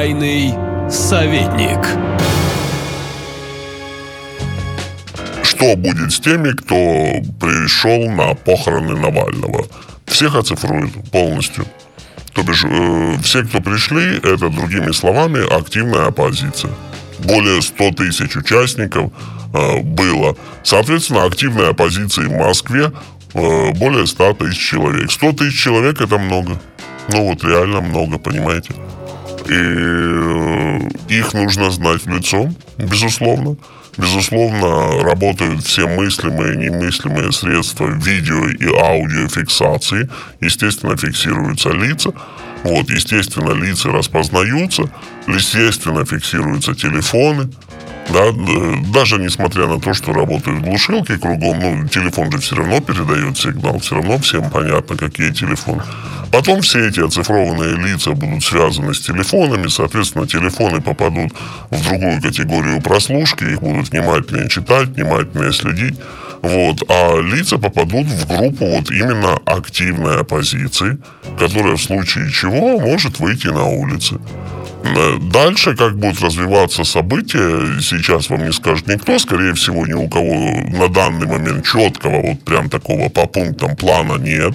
Тайный советник. Что будет с теми, кто пришел на похороны Навального? Всех оцифруют полностью. То бишь, э, все, кто пришли, это, другими словами, активная оппозиция. Более 100 тысяч участников э, было. Соответственно, активной оппозиции в Москве э, более 100 тысяч человек. 100 тысяч человек это много. Ну вот реально много, понимаете. И э, их нужно знать в лицо, безусловно. Безусловно, работают все мыслимые и немыслимые средства видео и аудиофиксации. Естественно, фиксируются лица. Вот, естественно, лица распознаются. Естественно, фиксируются телефоны. Да, даже несмотря на то, что работают глушилки кругом, ну, телефон же все равно передает сигнал, все равно всем понятно, какие телефоны. Потом все эти оцифрованные лица будут связаны с телефонами, соответственно, телефоны попадут в другую категорию прослушки, их будут внимательнее читать, внимательнее следить. Вот, а лица попадут в группу вот именно активной оппозиции, которая в случае чего может выйти на улицы. Э, дальше, как будут развиваться события, сейчас вам не скажет никто, скорее всего, ни у кого на данный момент четкого вот прям такого по пунктам плана нет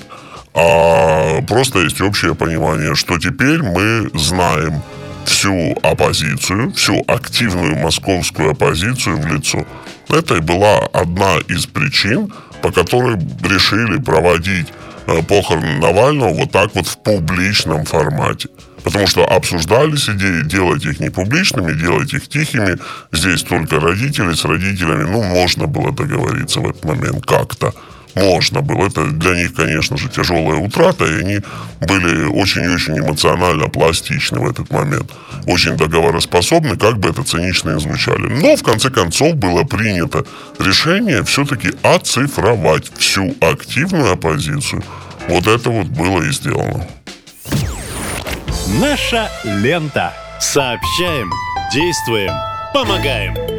а просто есть общее понимание, что теперь мы знаем всю оппозицию, всю активную московскую оппозицию в лицо. Это и была одна из причин, по которой решили проводить э, похороны Навального вот так вот в публичном формате. Потому что обсуждались идеи делать их не публичными, делать их тихими. Здесь только родители с родителями. Ну, можно было договориться в этот момент как-то можно было. Это для них, конечно же, тяжелая утрата, и они были очень-очень эмоционально пластичны в этот момент. Очень договороспособны, как бы это цинично ни звучали. Но, в конце концов, было принято решение все-таки оцифровать всю активную оппозицию. Вот это вот было и сделано. Наша лента. Сообщаем, действуем, помогаем.